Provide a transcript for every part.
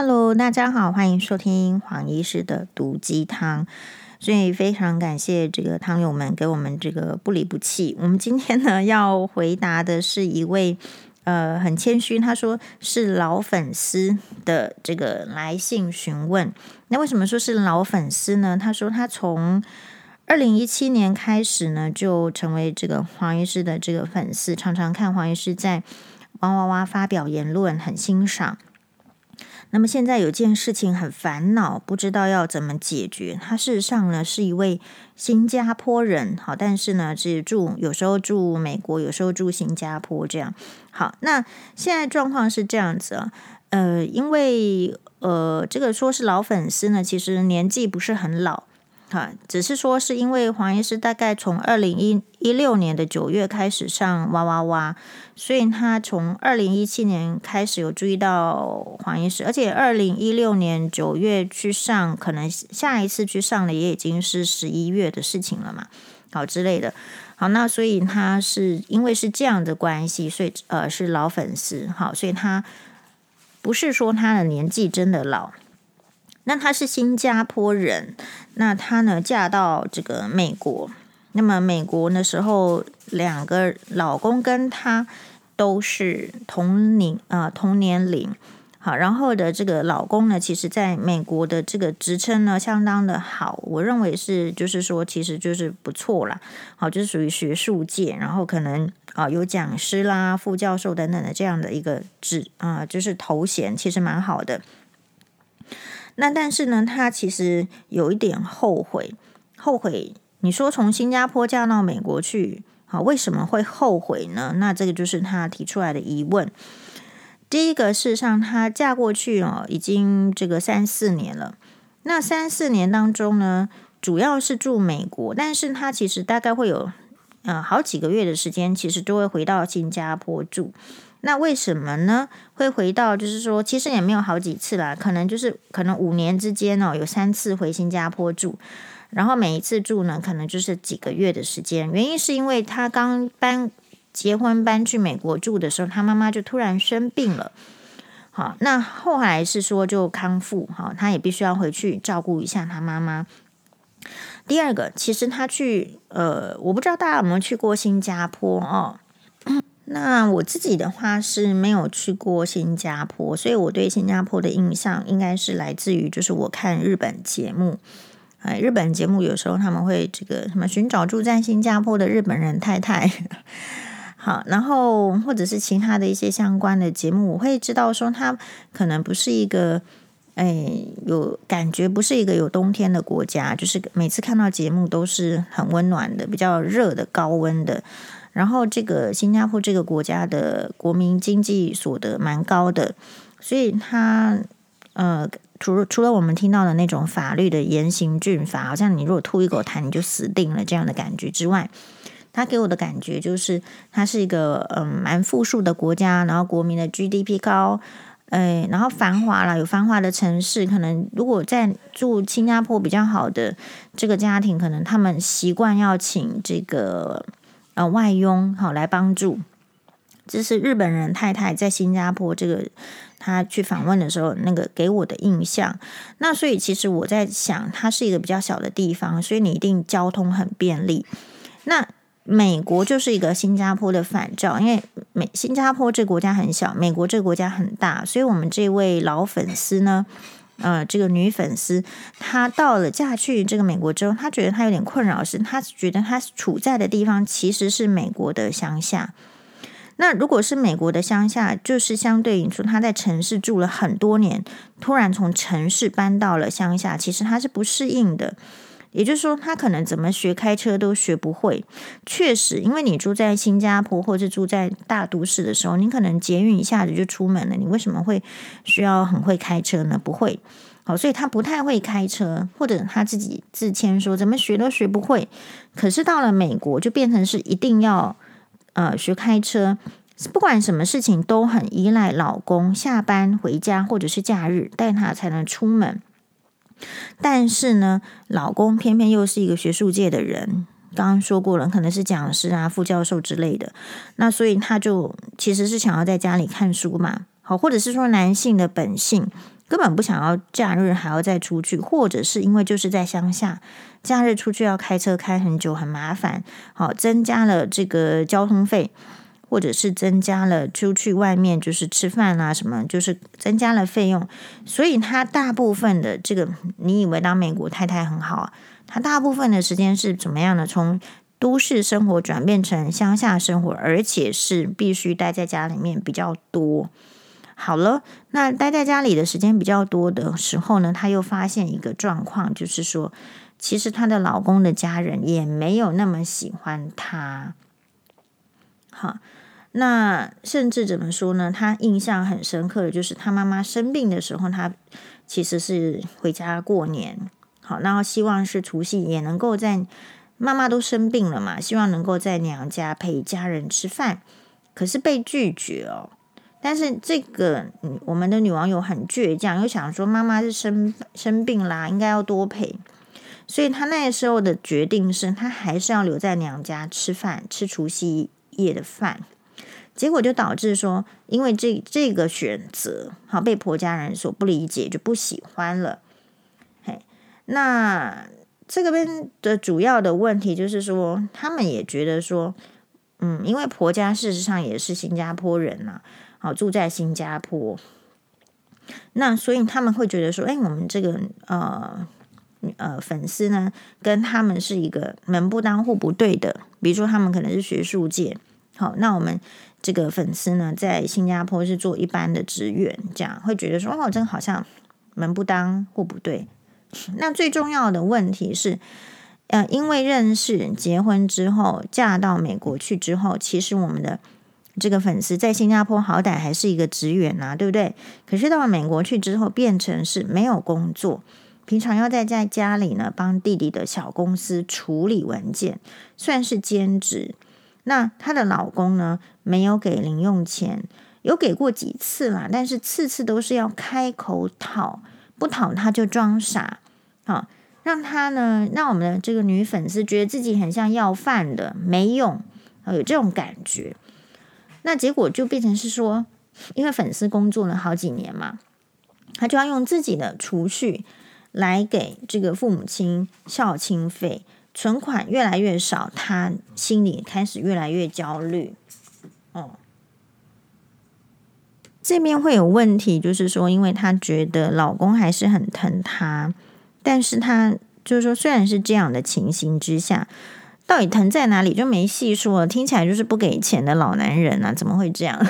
Hello，大家好，欢迎收听黄医师的毒鸡汤。所以非常感谢这个汤友们给我们这个不离不弃。我们今天呢要回答的是一位呃很谦虚，他说是老粉丝的这个来信询问。那为什么说是老粉丝呢？他说他从二零一七年开始呢就成为这个黄医师的这个粉丝，常常看黄医师在哇哇哇发表言论，很欣赏。那么现在有件事情很烦恼，不知道要怎么解决。他事实上呢是一位新加坡人，好，但是呢是住有时候住美国，有时候住新加坡这样。好，那现在状况是这样子啊，呃，因为呃这个说是老粉丝呢，其实年纪不是很老。哈，只是说是因为黄医师大概从二零一六年的九月开始上哇哇哇，所以他从二零一七年开始有注意到黄医师，而且二零一六年九月去上，可能下一次去上的也已经是十一月的事情了嘛，好之类的。好，那所以他是因为是这样的关系，所以呃是老粉丝，好，所以他不是说他的年纪真的老。那她是新加坡人，那她呢嫁到这个美国，那么美国那时候两个老公跟她都是同龄啊、同年龄，好，然后的这个老公呢，其实在美国的这个职称呢相当的好，我认为是就是说其实就是不错啦，好，就是属于学术界，然后可能啊、有讲师啦、副教授等等的这样的一个职啊、就是头衔，其实蛮好的。那但是呢，他其实有一点后悔，后悔。你说从新加坡嫁到美国去，好，为什么会后悔呢？那这个就是他提出来的疑问。第一个，事实上，他嫁过去哦，已经这个三四年了。那三四年当中呢，主要是住美国，但是他其实大概会有呃好几个月的时间，其实都会回到新加坡住。那为什么呢？会回到就是说，其实也没有好几次啦，可能就是可能五年之间哦，有三次回新加坡住，然后每一次住呢，可能就是几个月的时间。原因是因为他刚搬结婚搬去美国住的时候，他妈妈就突然生病了。好，那后来是说就康复，好，他也必须要回去照顾一下他妈妈。第二个，其实他去呃，我不知道大家有没有去过新加坡哦。那我自己的话是没有去过新加坡，所以我对新加坡的印象应该是来自于就是我看日本节目，哎，日本节目有时候他们会这个什么寻找住在新加坡的日本人太太，好，然后或者是其他的一些相关的节目，我会知道说它可能不是一个，哎，有感觉不是一个有冬天的国家，就是每次看到节目都是很温暖的，比较热的高温的。然后，这个新加坡这个国家的国民经济所得蛮高的，所以他呃，除了除了我们听到的那种法律的严刑峻法，好像你如果吐一口痰你就死定了这样的感觉之外，他给我的感觉就是，它是一个嗯蛮富庶的国家，然后国民的 GDP 高，哎，然后繁华啦，有繁华的城市，可能如果在住新加坡比较好的这个家庭，可能他们习惯要请这个。呃，外佣好来帮助，这是日本人太太在新加坡这个他去访问的时候，那个给我的印象。那所以其实我在想，它是一个比较小的地方，所以你一定交通很便利。那美国就是一个新加坡的反照，因为美新加坡这个国家很小，美国这个国家很大，所以我们这位老粉丝呢。呃，这个女粉丝她到了嫁去这个美国之后，她觉得她有点困扰，是她觉得她处在的地方其实是美国的乡下。那如果是美国的乡下，就是相对于说她在城市住了很多年，突然从城市搬到了乡下，其实她是不适应的。也就是说，他可能怎么学开车都学不会。确实，因为你住在新加坡或者住在大都市的时候，你可能捷运一下子就出门了。你为什么会需要很会开车呢？不会。好，所以他不太会开车，或者他自己自谦说怎么学都学不会。可是到了美国，就变成是一定要呃学开车，不管什么事情都很依赖老公下班回家或者是假日带他才能出门。但是呢，老公偏偏又是一个学术界的人，刚刚说过了，可能是讲师啊、副教授之类的。那所以他就其实是想要在家里看书嘛，好，或者是说男性的本性根本不想要假日还要再出去，或者是因为就是在乡下，假日出去要开车开很久，很麻烦，好，增加了这个交通费，或者是增加了出去外面就是吃饭啊什么，就是增加了费用，所以他大部分的这个，你以为当美国太太很好啊？他大部分的时间是怎么样的？从都市生活转变成乡下生活，而且是必须待在家里面比较多。好了，那待在家里的时间比较多的时候呢，她又发现一个状况，就是说，其实她的老公的家人也没有那么喜欢她。好，那甚至怎么说呢？她印象很深刻的就是她妈妈生病的时候，她其实是回家过年。好，然后希望是除夕也能够在妈妈都生病了嘛，希望能够在娘家陪家人吃饭，可是被拒绝哦。但是这个，我们的女网友很倔强，又想说妈妈是生生病啦，应该要多陪，所以她那时候的决定是，她还是要留在娘家吃饭，吃除夕夜的饭。结果就导致说，因为这这个选择，好被婆家人所不理解，就不喜欢了。嘿，那这个边的主要的问题就是说，他们也觉得说，嗯，因为婆家事实上也是新加坡人呐、好，住在新加坡，那所以他们会觉得说，哎，我们这个呃呃粉丝呢，跟他们是一个门不当户不对的。比如说，他们可能是学术界，好，那我们这个粉丝呢，在新加坡是做一般的职员，这样会觉得说，哦，真好像门不当户不对。那最重要的问题是，呃，因为认识、结婚之后，嫁到美国去之后，其实我们的。这个粉丝在新加坡好歹还是一个职员呐、对不对？可是到了美国去之后，变成是没有工作，平常要在在家里呢帮弟弟的小公司处理文件，算是兼职。那她的老公呢，没有给零用钱，有给过几次啦，但是次次都是要开口讨，不讨他就装傻，好，让他呢，让我们的这个女粉丝觉得自己很像要饭的，没用，有这种感觉。那结果就变成是说，因为粉丝工作了好几年嘛，他就要用自己的储蓄来给这个父母亲孝亲费，存款越来越少，他心里开始越来越焦虑。哦，这边会有问题，就是说，因为他觉得老公还是很疼他，但是他就是说，虽然是这样的情形之下。到底疼在哪里就没细说了，听起来就是不给钱的老男人啊，怎么会这样？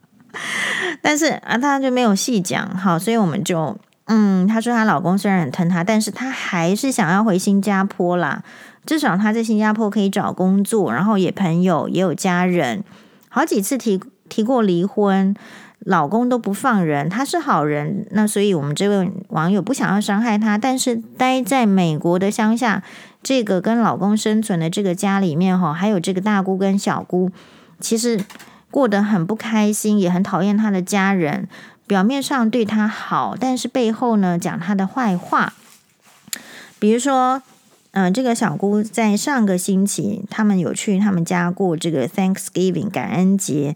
但是啊，他就没有细讲，好，所以我们就嗯，她说她老公虽然很疼她，但是她还是想要回新加坡啦，至少她在新加坡可以找工作，然后也朋友也有家人，好几次提提过离婚，老公都不放人，他是好人，那所以我们这位网友不想要伤害他，但是待在美国的乡下。这个跟老公生存的这个家里面哈，还有这个大姑跟小姑，其实过得很不开心，也很讨厌他的家人。表面上对他好，但是背后呢讲他的坏话。比如说，嗯、这个小姑在上个星期，他们有去他们家过这个 Thanksgiving 感恩节，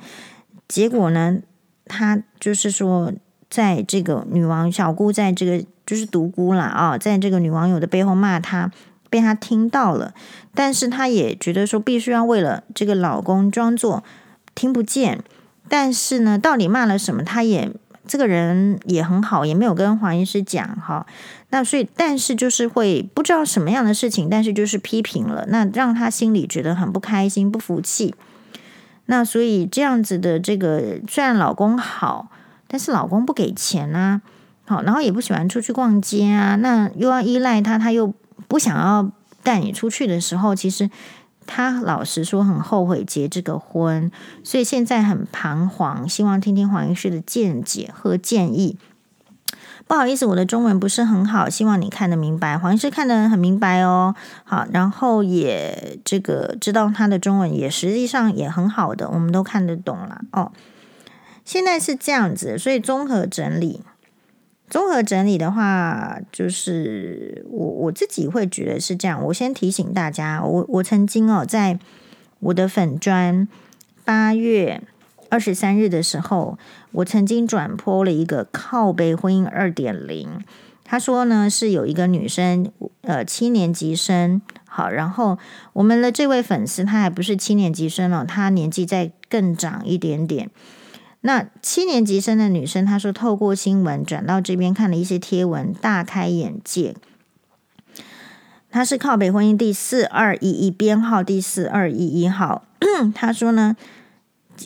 结果呢，她就是说，在这个女王小姑在这个就是独孤啦啊，在这个女网友的背后骂她。被他听到了，但是他也觉得说必须要为了这个老公装作听不见。但是呢，到底骂了什么，他也这个人也很好，也没有跟黄医师讲哈。那所以，但是就是会不知道什么样的事情，但是就是批评了，那让他心里觉得很不开心、不服气。那所以这样子的这个，虽然老公好，但是老公不给钱啊，好，然后也不喜欢出去逛街啊，那又要依赖他，他又。不想要带你出去的时候，其实他老实说很后悔结这个婚，所以现在很彷徨，希望听听黄医师的见解和建议。不好意思，我的中文不是很好，希望你看得明白。黄医师看得很明白哦，好，然后也这个知道他的中文也实际上也很好的，我们都看得懂了哦。现在是这样子，所以综合整理。综合整理的话，就是我我自己会觉得是这样。我先提醒大家，我我曾经哦，在我的粉专八月二十三日的时候，我曾经转播了一个靠背婚姻二点零。他说呢，是有一个女生，呃，七年级生，好，然后我们的这位粉丝，他还不是七年级生哦，他年纪再更长一点点。那七年级生的女生，她说透过新闻转到这边看了一些贴文，大开眼界。她是靠北婚姻第四二一一编号第四二一一号。她说呢。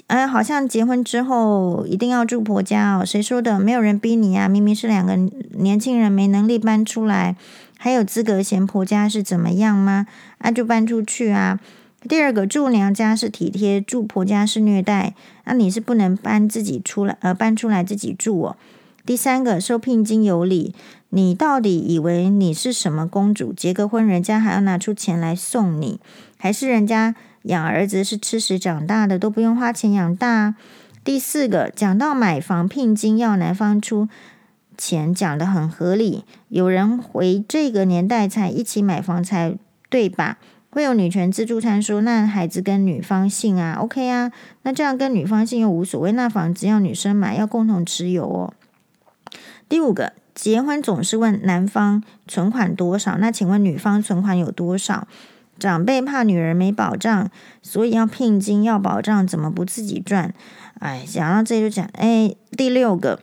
哎，好像结婚之后一定要住婆家哦？谁说的？没有人逼你啊！明明是两个年轻人没能力搬出来，还有资格嫌婆家是怎么样吗？啊、就搬出去啊！第二个，住娘家是体贴，住婆家是虐待，那、你是不能搬自己出来，呃，搬出来自己住哦。第三个，收聘金有礼，你到底以为你是什么公主？结个婚，人家还要拿出钱来送你，还是人家？养儿子是吃屎长大的，都不用花钱养大。第四个，讲到买房聘金要男方出钱，讲得很合理。有人回这个年代才一起买房才对吧？会有女权自助餐说，那孩子跟女方姓啊，OK 啊，那这样跟女方姓又无所谓。那房子要女生买，要共同持有哦。第五个，结婚总是问男方存款多少，那请问女方存款有多少？长辈怕女儿没保障，所以要聘金要保障，怎么不自己赚？哎，讲到这就讲，哎，第六个，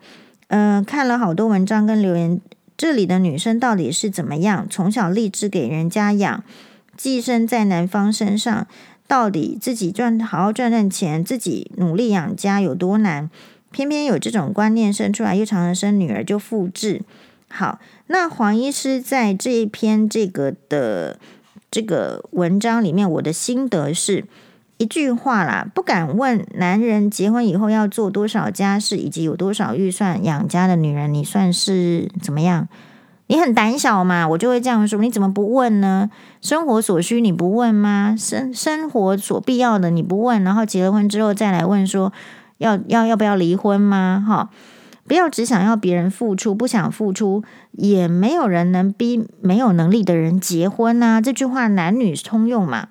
呃，看了好多文章跟留言，这里的女生到底是怎么样？从小立志给人家养，寄生在男方身上，到底自己赚好好赚赚钱，自己努力养家有多难？偏偏有这种观念生出来，又常常生女儿就复制。好，那黄医师在这一篇这个的。这个文章里面，我的心得是一句话啦，不敢问男人结婚以后要做多少家事，以及有多少预算养家的女人，你算是怎么样？你很胆小嘛？我就会这样说，你怎么不问呢？生活所需你不问吗？生生活所必要的你不问，然后结了婚之后再来问说要要要不要离婚吗？哈。不要只想要别人付出，不想付出，也没有人能逼没有能力的人结婚呐、啊。这句话男女通用嘛。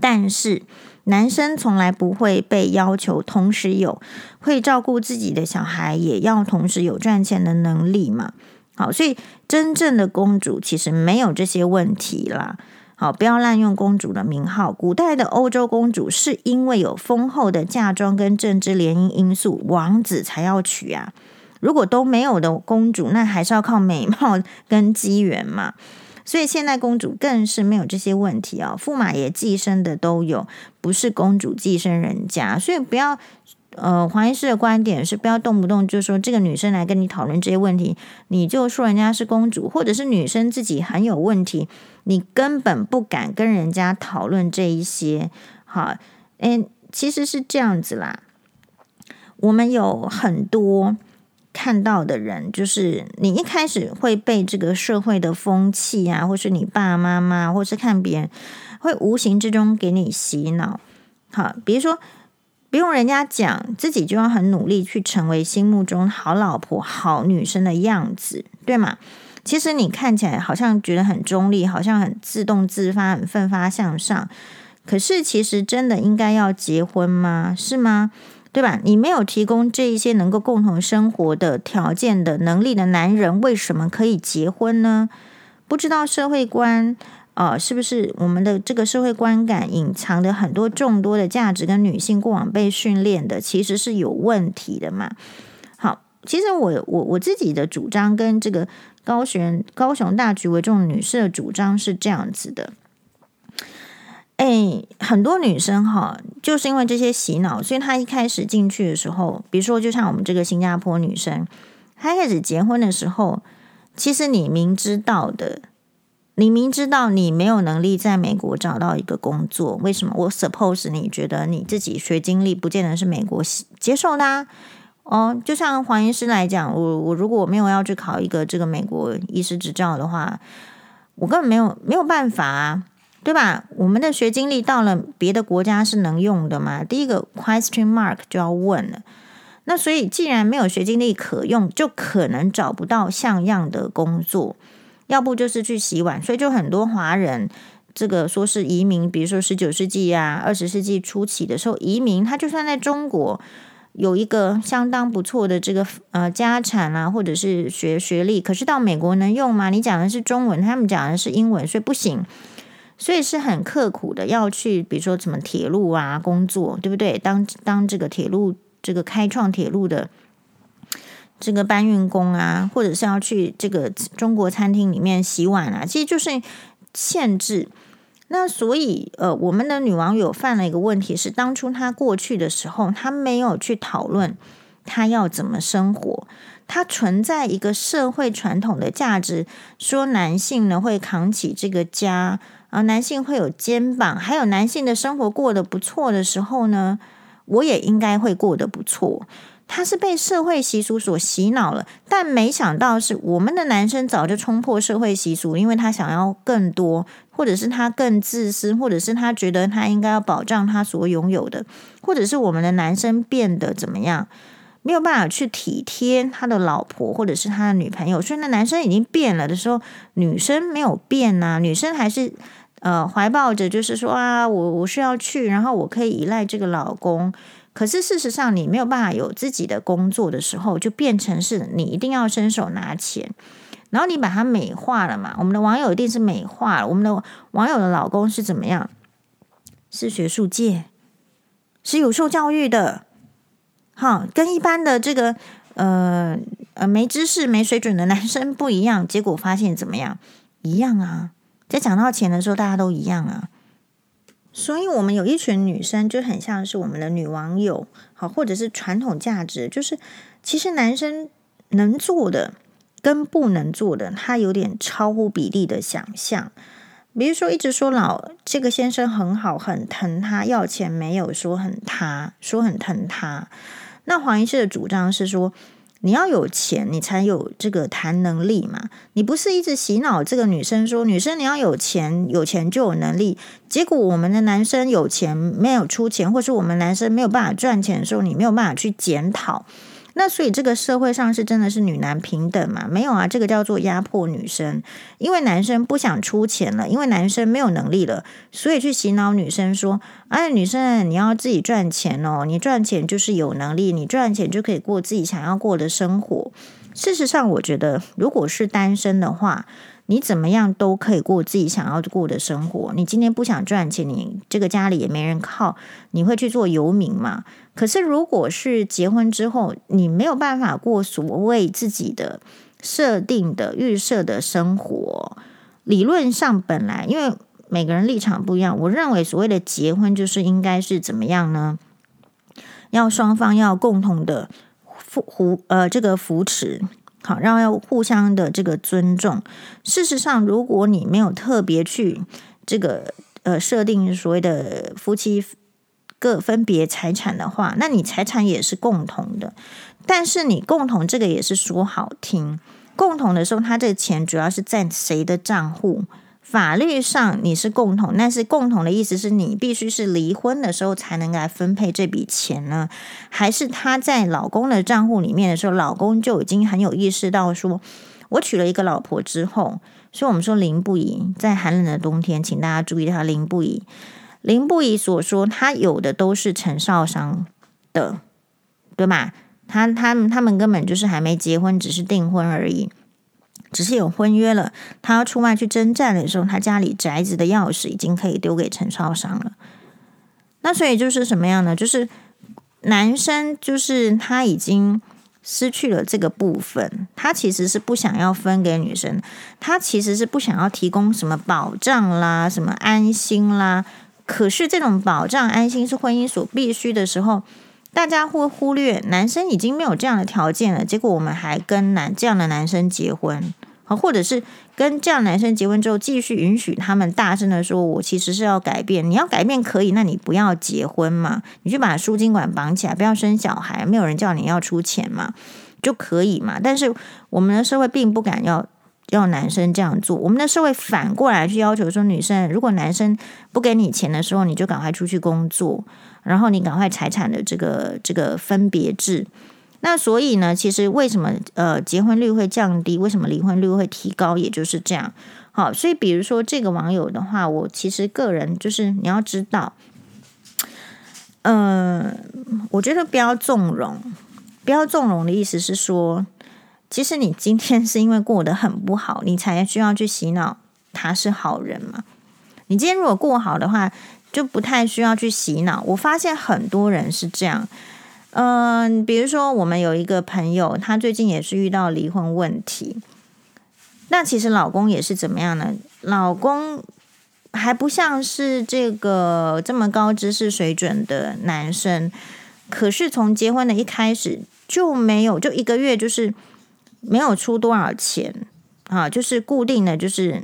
但是男生从来不会被要求同时有会照顾自己的小孩，也要同时有赚钱的能力嘛。好，所以真正的公主其实没有这些问题啦。好，不要滥用公主的名号。古代的欧洲公主是因为有丰厚的嫁妆跟政治联姻因素，王子才要娶啊。如果都没有的公主，那还是要靠美貌跟机缘嘛。所以现在公主更是没有这些问题啊，驸马爷寄生的都有，不是公主寄生人家。所以不要。呃，黄医师的观点是，不要动不动就说这个女生来跟你讨论这些问题，你就说人家是公主，或者是女生自己很有问题，你根本不敢跟人家讨论这一些。好，诶，其实是这样子啦。我们有很多看到的人，就是你一开始会被这个社会的风气啊，或是你爸爸妈妈，或是看别人，会无形之中给你洗脑。好，比如说。不用人家讲，自己就要很努力去成为心目中好老婆、好女生的样子，对吗？其实你看起来好像觉得很中立，好像很自动自发、很奋发向上。可是其实真的应该要结婚吗？是吗？对吧？你没有提供这一些能够共同生活的条件的能力的男人，为什么可以结婚呢？不知道社会观。哦，是不是我们的这个社会观感隐藏的很多众多的价值跟女性过往被训练的，其实是有问题的嘛？好，其实我我我自己的主张跟这个高雄高雄大局为重女士的主张是这样子的。哎，很多女生哈，就是因为这些洗脑，所以她一开始进去的时候，比如说就像我们这个新加坡女生，她开始结婚的时候，其实你明知道的。你明知道你没有能力在美国找到一个工作，为什么？我 suppose 你觉得你自己学经历不见得是美国接受的啊。哦，就像黄医师来讲，我我如果没有要去考一个这个美国医师执照的话，我根本没有没有办法啊，对吧？我们的学经历到了别的国家是能用的吗？第一个 question mark 就要问了。那所以既然没有学经历可用，就可能找不到像样的工作。要不就是去洗碗，所以就很多华人这个说是移民，比如说十九世纪啊、二十世纪初期的时候移民，他就算在中国有一个相当不错的这个呃家产啊，或者是学学历，可是到美国能用吗？你讲的是中文，他们讲的是英文，所以不行，所以是很刻苦的要去，比如说什么铁路啊工作，对不对？当当这个铁路这个开创铁路的这个搬运工啊，或者是要去这个中国餐厅里面洗碗啊，其实就是限制。那所以，呃，我们的女网友犯了一个问题是，当初她过去的时候，她没有去讨论她要怎么生活，她存在一个社会传统的价值，说男性呢会扛起这个家，啊，男性会有肩膀，还有男性的生活过得不错的时候呢，我也应该会过得不错。他是被社会习俗所洗脑了，但没想到是我们的男生早就冲破社会习俗，因为他想要更多，或者是他更自私，或者是他觉得他应该要保障他所拥有的，或者是我们的男生变得怎么样，没有办法去体贴他的老婆或者是他的女朋友，所以那男生已经变了的时候，女生没有变呐，女生还是呃怀抱着就是说啊，我我是要去，然后我可以依赖这个老公。可是事实上，你没有办法有自己的工作的时候，就变成是你一定要伸手拿钱，然后你把它美化了嘛？我们的网友一定是美化了。我们的网友的老公是怎么样？是学术界，是有受教育的，好，跟一般的这个呃呃没知识、没水准的男生不一样。结果发现怎么样？一样啊，在讲到钱的时候，大家都一样啊。所以，我们有一群女生就很像是我们的女网友，好，或者是传统价值，就是其实男生能做的跟不能做的，他有点超乎比例的想象。比如说，一直说老这个先生很好，很疼他，要钱没有说很他，说很疼他。那黄医师的主张是说，你要有钱，你才有这个谈能力嘛。你不是一直洗脑这个女生说，女生你要有钱，有钱就有能力。结果我们的男生有钱没有出钱，或是我们男生没有办法赚钱的时候，你没有办法去检讨。那所以这个社会上是真的是女男平等吗？没有啊，这个叫做压迫女生，因为男生不想出钱了，因为男生没有能力了，所以去洗脑女生说：“哎，女生你要自己赚钱哦，你赚钱就是有能力，你赚钱就可以过自己想要过的生活。”事实上，我觉得如果是单身的话，你怎么样都可以过自己想要过的生活。你今天不想赚钱，你这个家里也没人靠，你会去做游民嘛？可是如果是结婚之后，你没有办法过所谓自己的设定的预设的生活，理论上本来因为每个人立场不一样，我认为所谓的结婚就是应该是怎么样呢？要双方要共同的扶扶呃这个扶持。好，然后要互相的这个尊重。事实上，如果你没有特别去这个呃设定所谓的夫妻各分别财产的话，那你财产也是共同的。但是你共同这个也是说好听，共同的时候，他这个钱主要是在谁的账户？法律上你是共同，但是共同的意思是你必须是离婚的时候才能来分配这笔钱呢？还是他在老公的账户里面的时候，老公就已经很有意识到说，我娶了一个老婆之后，所以我们说林不疑在寒冷的冬天，请大家注意他林不疑，林不疑所说他有的都是陈少商的，对吗？他他们他们根本就是还没结婚，只是订婚而已。只是有婚约了，他要出外去征战的时候，他家里宅子的钥匙已经可以丢给陈少商了。那所以就是什么样呢？就是男生就是他已经失去了这个部分，他其实是不想要分给女生，他其实是不想要提供什么保障啦、什么安心啦。可是这种保障、安心是婚姻所必须的时候。大家会忽略男生已经没有这样的条件了，结果我们还跟男这样的男生结婚，好，或者是跟这样男生结婚之后，继续允许他们大声的说：“我其实是要改变，你要改变可以，那你不要结婚嘛，你就把输精管绑起来，不要生小孩，没有人叫你要出钱嘛，就可以嘛。”但是我们的社会并不敢要要男生这样做，我们的社会反过来去要求说，女生如果男生不给你钱的时候，你就赶快出去工作。然后你赶快财产的这个这个分别制，那所以呢，其实为什么呃结婚率会降低，为什么离婚率会提高，也就是这样。好，所以比如说这个网友的话，我其实个人就是你要知道，嗯、我觉得不要纵容，不要纵容的意思是说，其实你今天是因为过得很不好，你才需要去洗脑他是好人嘛。你今天如果过好的话，就不太需要去洗脑。我发现很多人是这样，嗯、比如说我们有一个朋友，他最近也是遇到离婚问题。那其实老公也是怎么样呢？老公还不像是这个这么高知识水准的男生，可是从结婚的一开始就没有，就一个月就是没有出多少钱啊，就是固定的就是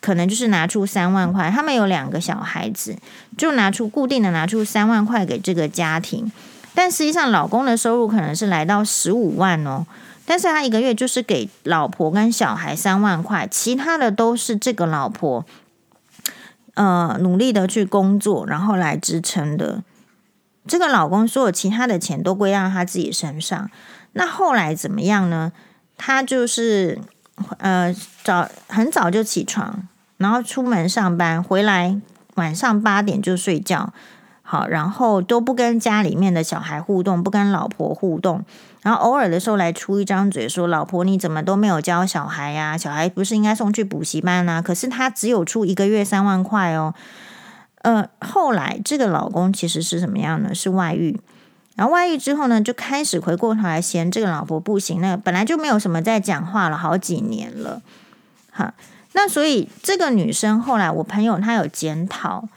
可能就是拿出三万块。他们有两个小孩子，就拿出固定的拿出三万块给这个家庭，但实际上老公的收入可能是来到十五万哦。但是他一个月就是给老婆跟小孩三万块，其他的都是这个老婆，呃，努力的去工作，然后来支撑的。这个老公所有其他的钱都归到他自己身上。那后来怎么样呢？他就是呃早很早就起床，然后出门上班，回来晚上八点就睡觉。好，然后都不跟家里面的小孩互动，不跟老婆互动，然后偶尔的时候来出一张嘴说：“老婆，你怎么都没有教小孩呀？小孩不是应该送去补习班啊？可是他只有出一个月三万块哦。”呃，后来这个老公其实是什么样呢？是外遇，然后外遇之后呢，就开始回过头来嫌这个老婆不行。那本来就没有什么在讲话了，好几年了。好，那所以这个女生后来，我朋友她有检讨，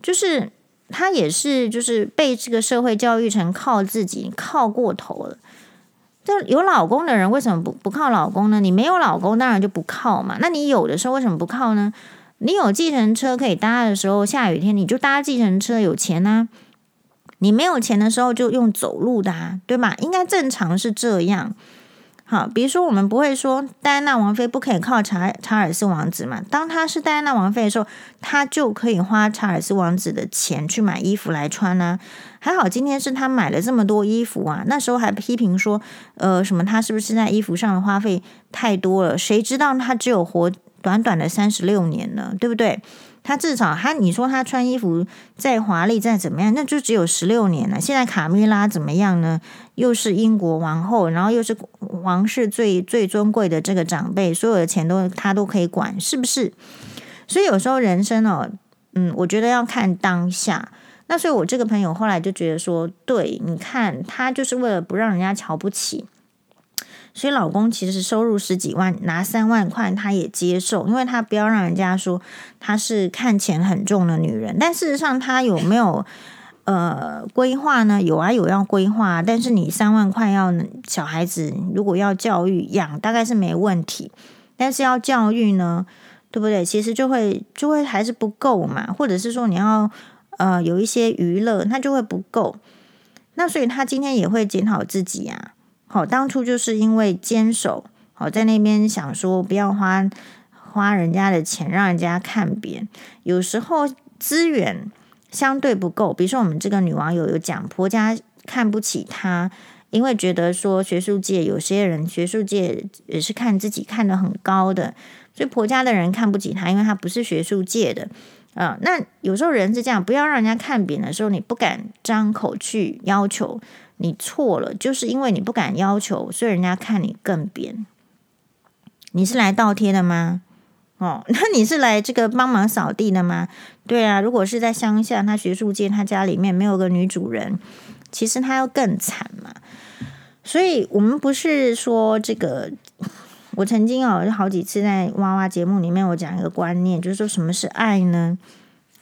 就是。她也是，就是被这个社会教育成靠自己，靠过头了。就有老公的人为什么不不靠老公呢？你没有老公，当然就不靠嘛。那你有的时候为什么不靠呢？你有计程车可以搭的时候，下雨天你就搭计程车，有钱啊。你没有钱的时候就用走路的啊，对吧？应该正常是这样。好，比如说我们不会说戴安娜王妃不可以靠查查尔斯王子嘛？当他是戴安娜王妃的时候，他就可以花查尔斯王子的钱去买衣服来穿呢、还好今天是他买了这么多衣服啊，那时候还批评说，呃，什么他是不是在衣服上的花费太多了？谁知道他只有活短短的三十六年呢，对不对？他至少他，你说他穿衣服再华丽再怎么样，那就只有十六年了。现在卡蜜拉怎么样呢？又是英国王后，然后又是王室最最尊贵的这个长辈，所有的钱都他都可以管，是不是？所以有时候人生哦，嗯，我觉得要看当下。那所以我这个朋友后来就觉得说，对，你看他就是为了不让人家瞧不起。所以老公其实收入十几万，拿三万块他也接受，因为他不要让人家说他是看钱很重的女人。但事实上，他有没有呃规划呢？有啊，有要规划。但是你三万块要小孩子，如果要教育养，大概是没问题。但是要教育呢，对不对？其实就会就会还是不够嘛。或者是说你要呃有一些娱乐，那就会不够。那所以他今天也会检讨自己啊。好，当初就是因为坚守，好在那边想说不要花花人家的钱，让人家看扁。有时候资源相对不够，比如说我们这个女网友有讲，婆家看不起她，因为觉得说学术界有些人学术界也是看自己看得很高的，所以婆家的人看不起她，因为她不是学术界的。啊、那有时候人是这样，不要让人家看扁的时候，你不敢张口去要求。你错了，就是因为你不敢要求，所以人家看你更扁。你是来倒贴的吗？哦，那你是来这个帮忙扫地的吗？对啊，如果是在乡下，他学术界，他家里面没有个女主人，其实他要更惨嘛。所以，我们不是说这个。我曾经哦，好几次在娃娃节目里面，我讲一个观念，就是说什么是爱呢？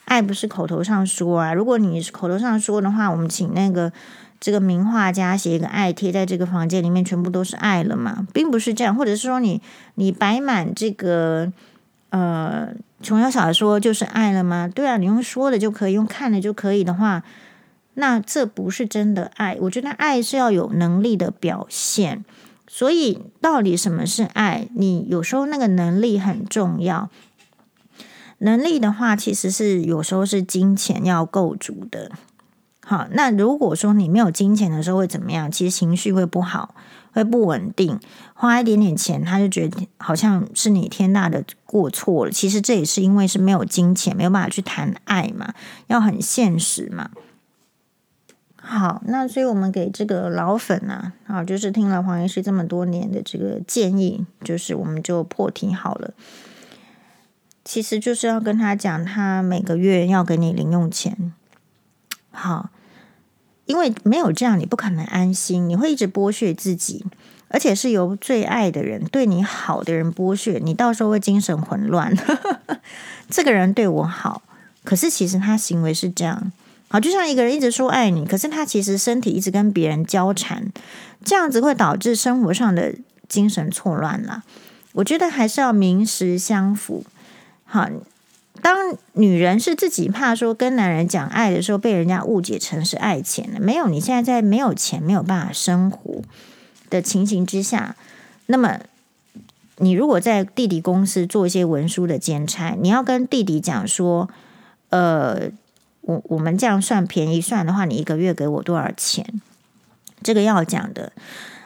爱不是口头上说啊。如果你口头上说的话，我们请那个。这个名画家写一个爱贴在这个房间里面，全部都是爱了嘛，并不是这样。或者是说你你摆满这个呃琼瑶小说就是爱了吗？对啊，你用说的就可以，用看的就可以的话，那这不是真的爱。我觉得爱是要有能力的表现。所以到底什么是爱？你有时候那个能力很重要。能力的话，其实是有时候是金钱要够足的。好，那如果说你没有金钱的时候会怎么样？其实情绪会不好，会不稳定，花一点点钱他就觉得好像是你天大的过错了。其实这也是因为是没有金钱，没有办法去谈爱嘛，要很现实嘛。好，那所以我们给这个老粉啊，啊，就是听了黄医师这么多年的这个建议，就是我们就破题好了。其实就是要跟他讲，他每个月要给你零用钱。好。因为没有这样，你不可能安心，你会一直剥削自己，而且是由最爱的人、对你好的人剥削你，到时候会精神混乱。这个人对我好，可是其实他行为是这样。好，就像一个人一直说爱你，可是他其实身体一直跟别人交缠，这样子会导致生活上的精神错乱了。我觉得还是要名实相符。好。当女人是自己怕说跟男人讲爱的时候，被人家误解成是爱钱的。没有，你现在在没有钱、没有办法生活的情形之下，那么你如果在弟弟公司做一些文书的兼差，你要跟弟弟讲说，呃，我我们这样算便宜算的话，你一个月给我多少钱？这个要讲的，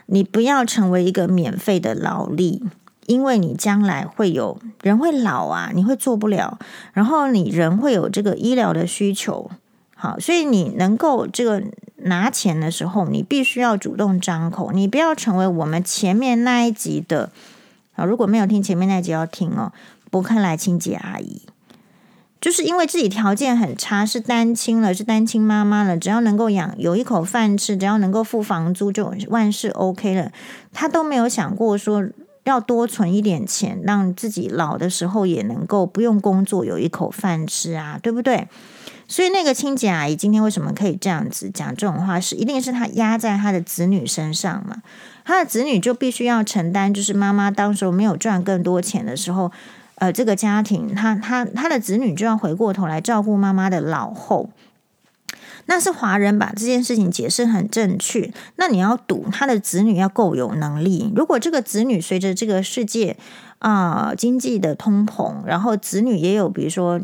你不要成为一个免费的劳力。因为你将来会有人会老啊，你会做不了，然后你人会有这个医疗的需求，好，所以你能够这个拿钱的时候，你必须要主动张口，你不要成为我们前面那一集的啊，如果没有听前面那一集要听哦，博客来清洁阿姨，就是因为自己条件很差，是单亲了，是单亲妈妈了，只要能够养有一口饭吃，只要能够付房租，就万事 OK 了，她都没有想过说。要多存一点钱，让自己老的时候也能够不用工作，有一口饭吃啊，对不对？所以那个清洁阿姨今天为什么可以这样子讲这种话，是一定是她压在她的子女身上嘛？她的子女就必须要承担，就是妈妈当时候没有赚更多钱的时候，呃，这个家庭，她她她的子女就要回过头来照顾妈妈的老后。那是华人把这件事情解释很正确。那你要赌他的子女要够有能力。如果这个子女随着这个世界啊、经济的通膨，然后子女也有比如说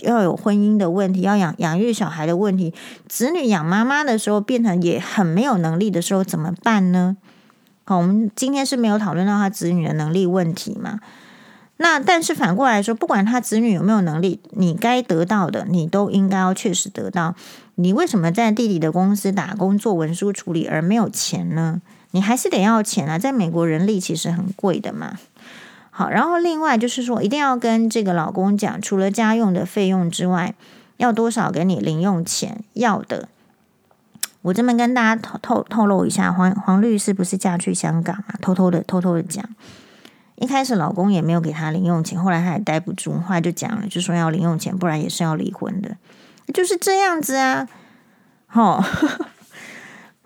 要有婚姻的问题，要养养育小孩的问题，子女养妈妈的时候变成也很没有能力的时候怎么办呢？好，我们今天是没有讨论到他子女的能力问题嘛？那但是反过来说，不管他子女有没有能力，你该得到的，你都应该要确实得到。你为什么在弟弟的公司打工做文书处理而没有钱呢？你还是得要钱啊！在美国人力其实很贵的嘛。好，然后另外就是说，一定要跟这个老公讲，除了家用的费用之外，要多少给你零用钱？要的。我这边跟大家透透透露一下，黄黄律师不是嫁去香港啊？偷偷的偷偷的讲。一开始老公也没有给他零用钱，后来他也待不住，后来就讲了，就说要零用钱，不然也是要离婚的，就是这样子啊。吼，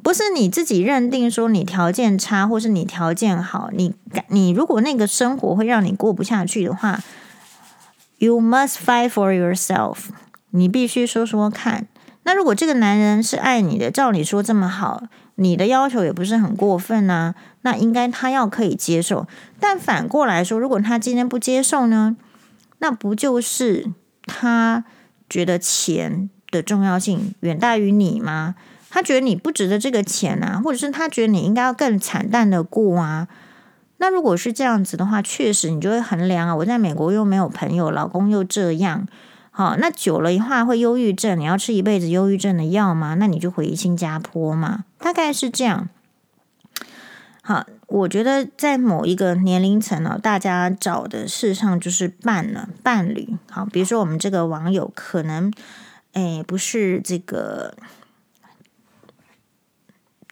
不是你自己认定说你条件差，或是你条件好，你你如果那个生活会让你过不下去的话，You must fight for yourself，你必须说说看。那如果这个男人是爱你的，照你说这么好。你的要求也不是很过分啊，那应该他要可以接受。但反过来说，如果他今天不接受呢？那不就是他觉得钱的重要性远大于你吗？他觉得你不值得这个钱啊，或者是他觉得你应该要更惨淡的过啊？那如果是这样子的话，确实你就会衡量啊。我在美国又没有朋友，老公又这样。好，那久了的话会忧郁症，你要吃一辈子忧郁症的药吗？那你就回新加坡嘛，大概是这样。好，我觉得在某一个年龄层呢，大家找的事实上就是伴了伴侣。好，比如说我们这个网友可能，诶，不是这个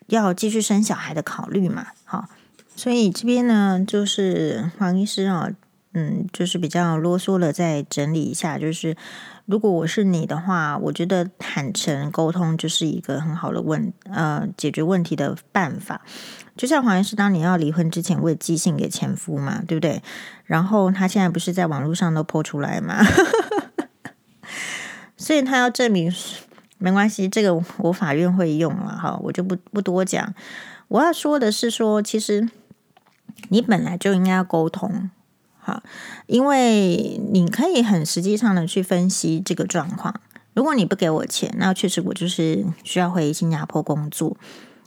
要继续生小孩的考虑嘛。好，所以这边呢，就是黄医师啊。嗯，就是比较啰嗦了，再整理一下。就是如果我是你的话，我觉得坦诚沟通就是一个很好的问呃解决问题的办法。就像黄医师当年要离婚之前，我也寄信给前夫嘛，对不对？然后他现在不是在网络上都 po 出来嘛，所以他要证明没关系，这个我法院会用了哈，我就不不多讲。我要说的是说，其实你本来就应该要沟通。好，因为你可以很实际上的去分析这个状况。如果你不给我钱，那确实我就是需要回新加坡工作。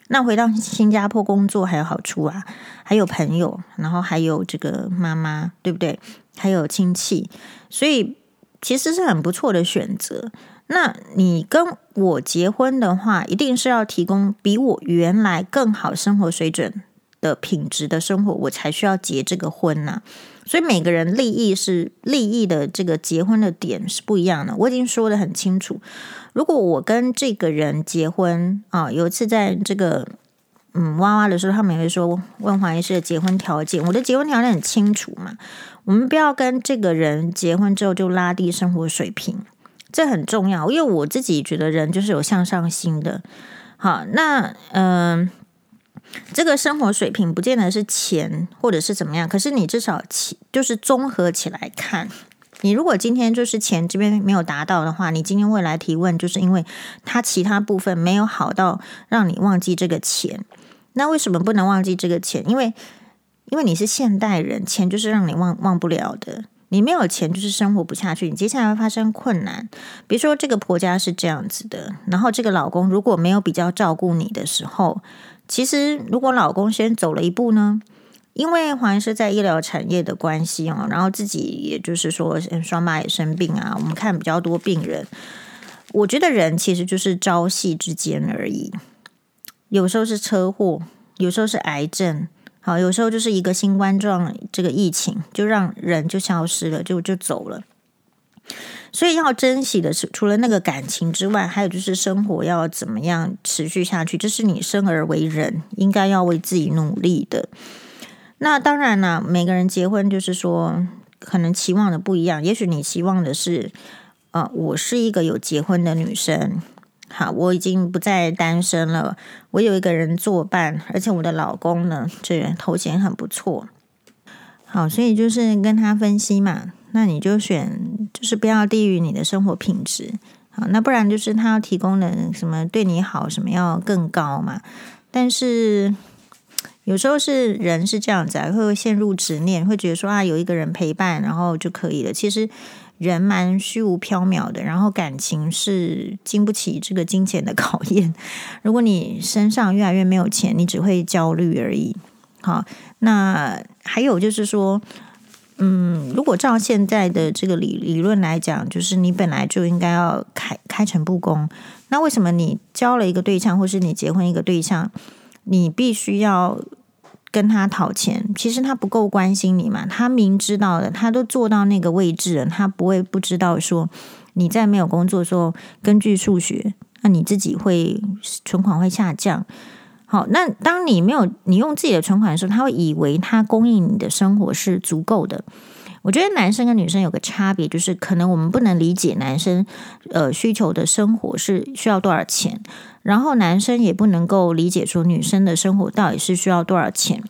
那回到新加坡工作还有好处啊，还有朋友，然后还有这个妈妈，对不对？还有亲戚，所以其实是很不错的选择。那你跟我结婚的话，一定是要提供比我原来更好生活水准的品质的生活，我才需要结这个婚呐、所以每个人利益是利益的这个结婚的点是不一样的。我已经说得很清楚，如果我跟这个人结婚啊，有一次在这个嗯哇哇的时候，他们也会说问黄医师的结婚条件，我的结婚条件很清楚嘛。我们不要跟这个人结婚之后就拉低生活水平，这很重要。因为我自己觉得人就是有向上心的。好，那嗯。这个生活水平不见得是钱或者是怎么样，可是你至少起就是综合起来看，你如果今天就是钱这边没有达到的话，你今天会来提问，就是因为他其他部分没有好到让你忘记这个钱。那为什么不能忘记这个钱？因为因为你是现代人，钱就是让你忘忘不了的。你没有钱就是生活不下去，你接下来会发生困难。比如说这个婆家是这样子的，然后这个老公如果没有比较照顾你的时候。其实，如果老公先走了一步呢？因为黄医师在医疗产业的关系哦，然后自己也就是说，双妈也生病啊，我们看比较多病人。我觉得人其实就是朝夕之间而已，有时候是车祸，有时候是癌症，好，有时候就是一个新冠状这个疫情，就让人就消失了，就就走了。所以要珍惜的是，除了那个感情之外，还有就是生活要怎么样持续下去，这是你生而为人应该要为自己努力的。那当然了，每个人结婚就是说，可能期望的不一样。也许你期望的是，呃，我是一个有结婚的女生，好，我已经不再单身了，我有一个人作伴，而且我的老公呢，这人头衔很不错。好，所以就是跟他分析嘛。那你就选，就是不要低于你的生活品质，好，那不然就是他要提供的什么对你好，什么要更高嘛。但是有时候是人是这样子啊，会陷入执念，会觉得说啊，有一个人陪伴，然后就可以了。其实人蛮虚无缥缈的，然后感情是经不起这个金钱的 考验。如果你身上越来越没有钱，你只会焦虑而已。好，那还有就是说。嗯，如果照现在的这个理理论来讲，就是你本来就应该要开开诚布公。那为什么你交了一个对象，或是你结婚一个对象，你必须要跟他讨钱？其实他不够关心你嘛，他明知道的，他都做到那个位置了，他不会不知道说你在没有工作的时候，根据数学，那你自己会存款会下降。好，那当你没有你用自己的存款的时候，他会以为他供应你的生活是足够的。我觉得男生跟女生有个差别，就是可能我们不能理解男生呃需求的生活是需要多少钱，然后男生也不能够理解说女生的生活到底是需要多少钱。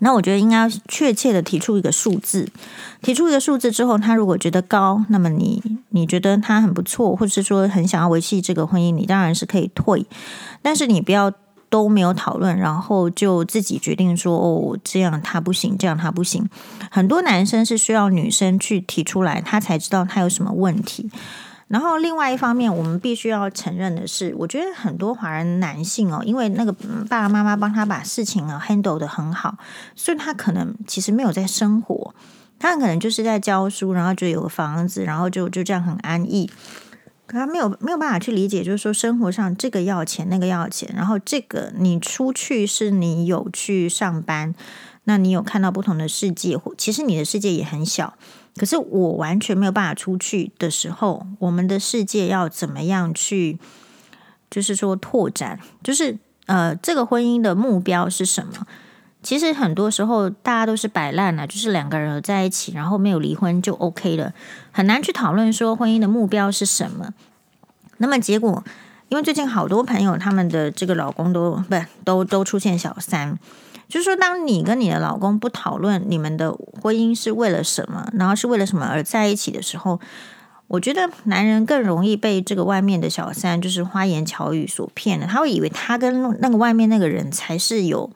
那我觉得应该确切的提出一个数字，提出一个数字之后，他如果觉得高，那么你你觉得他很不错，或者是说很想要维系这个婚姻，你当然是可以退，但是你不要。都没有讨论，然后就自己决定说哦，这样他不行，这样他不行。很多男生是需要女生去提出来，他才知道他有什么问题。然后另外一方面，我们必须要承认的是，我觉得很多华人男性哦，因为那个爸爸妈妈帮他把事情啊 handle 得很好，所以他可能其实没有在生活，他可能就是在教书，然后就有个房子，然后就就这样很安逸。可他没有没有办法去理解，就是说生活上这个要钱，那个要钱，然后这个你出去是你有去上班，那你有看到不同的世界，或其实你的世界也很小。可是我完全没有办法出去的时候，我们的世界要怎么样去，就是说拓展，就是呃，这个婚姻的目标是什么？其实很多时候大家都是摆烂了，就是两个人在一起，然后没有离婚就 OK 了，很难去讨论说婚姻的目标是什么。那么结果，因为最近好多朋友他们的这个老公都不都都出现小三，就是说当你跟你的老公不讨论你们的婚姻是为了什么，然后是为了什么而在一起的时候，我觉得男人更容易被这个外面的小三就是花言巧语所骗了，他会以为他跟那个外面那个人才是有。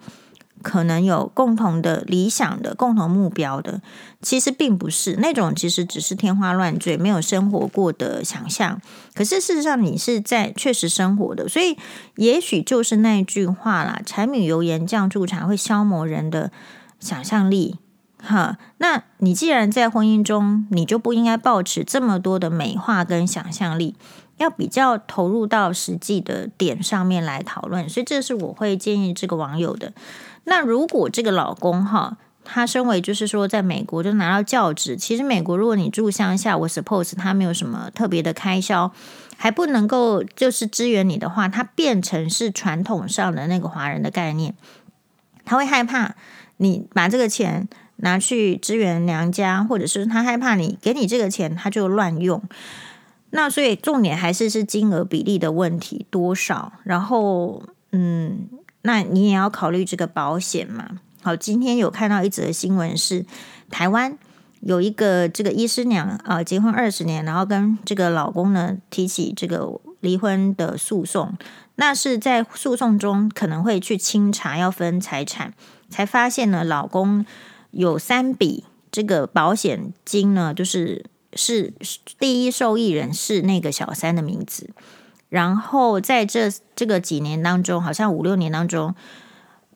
可能有共同的理想的共同目标的，其实并不是那种，其实只是天花乱坠，没有生活过的想象。可是事实上，你是在确实生活的，所以也许就是那句话啦：柴米油盐酱醋茶会消磨人的想象力。哈，那你既然在婚姻中，你就不应该抱持这么多的美化跟想象力。要比较投入到实际的点上面来讨论，所以这是我会建议这个网友的。那如果这个老公哈，他身为就是说在美国就拿到教职，其实美国如果你住乡下，我 suppose 他没有什么特别的开销，还不能够就是支援你的话，他变成是传统上的那个华人的概念，他会害怕你把这个钱拿去支援娘家，或者是他害怕你给你这个钱他就乱用。那所以重点还是是金额比例的问题多少，然后嗯，那你也要考虑这个保险嘛。好，今天有看到一则新闻是台湾有一个这个医师娘啊，结婚二十年，然后跟这个老公呢提起这个离婚的诉讼，那是在诉讼中可能会去清查要分财产，才发现呢老公有三笔这个保险金呢，就是。是第一受益人是那个小三的名字，然后在这这个几年当中，好像五六年当中，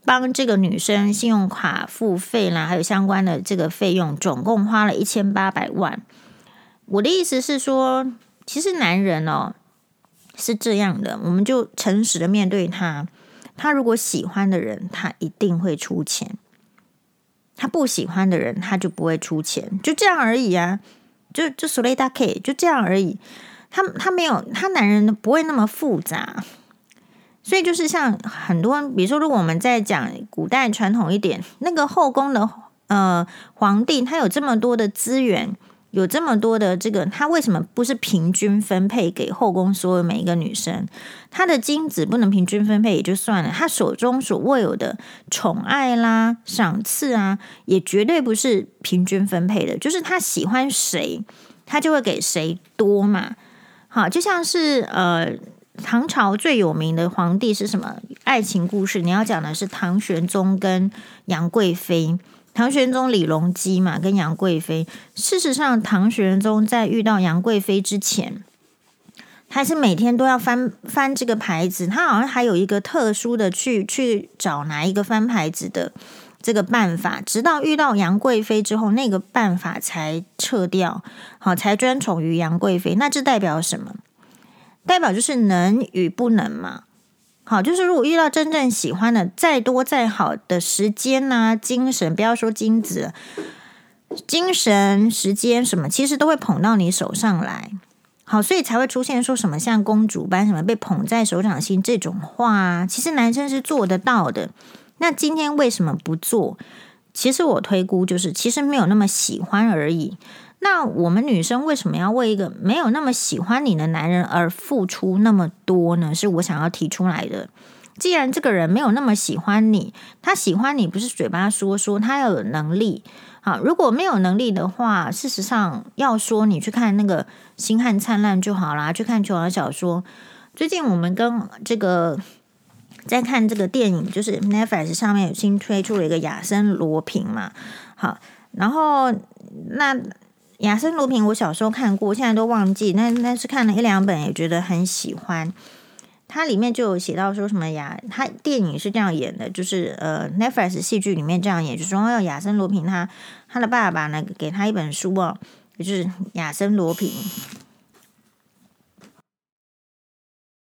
帮这个女生信用卡付费啦，还有相关的这个费用，总共花了一千八百万。我的意思是说，其实男人哦是这样的，我们就诚实的面对他，他如果喜欢的人，他一定会出钱；他不喜欢的人，他就不会出钱，就这样而已啊。就就所谓大 K 就这样而已，他他没有他男人不会那么复杂，所以就是像很多，比如说如果我们在讲古代传统一点，那个后宫的呃皇帝，他有这么多的资源。有这么多的这个，他为什么不是平均分配给后宫所有每一个女生？他的精子不能平均分配也就算了，他手中所握有的宠爱啦、赏赐啊，也绝对不是平均分配的。就是他喜欢谁，他就会给谁多嘛。好，就像是呃，唐朝最有名的皇帝是什么？爱情故事，你要讲的是唐玄宗跟杨贵妃。唐玄宗李隆基嘛，跟杨贵妃。事实上，唐玄宗在遇到杨贵妃之前，他是每天都要翻翻这个牌子。他好像还有一个特殊的去去找哪一个翻牌子的这个办法。直到遇到杨贵妃之后，那个办法才撤掉，好，才专宠于杨贵妃。那这代表什么？代表就是能与不能嘛。好，就是如果遇到真正喜欢的，再多再好的时间呐、啊、精神，不要说金子，精神、时间什么，其实都会捧到你手上来。好，所以才会出现说什么像公主般什么被捧在手掌心这种话。其实男生是做得到的。那今天为什么不做？其实我推估就是，其实没有那么喜欢而已。那我们女生为什么要为一个没有那么喜欢你的男人而付出那么多呢？是我想要提出来的。既然这个人没有那么喜欢你，他喜欢你不是嘴巴说说，他要有能力。好，如果没有能力的话，事实上要说你去看那个《星汉灿烂》就好啦，去看琼瑶小说。最近我们跟这个在看这个电影，就是 Netflix 上面有新推出了一个亚森罗平嘛。好，然后那。亚森罗平，我小时候看过，现在都忘记。那那是看了一两本，也觉得很喜欢。它里面就有写到说什么亚，他电影是这样演的，就是呃，Netflix 戏剧里面这样演，就是说亚森罗平他他的爸爸呢给他一本书哦，也就是亚森罗平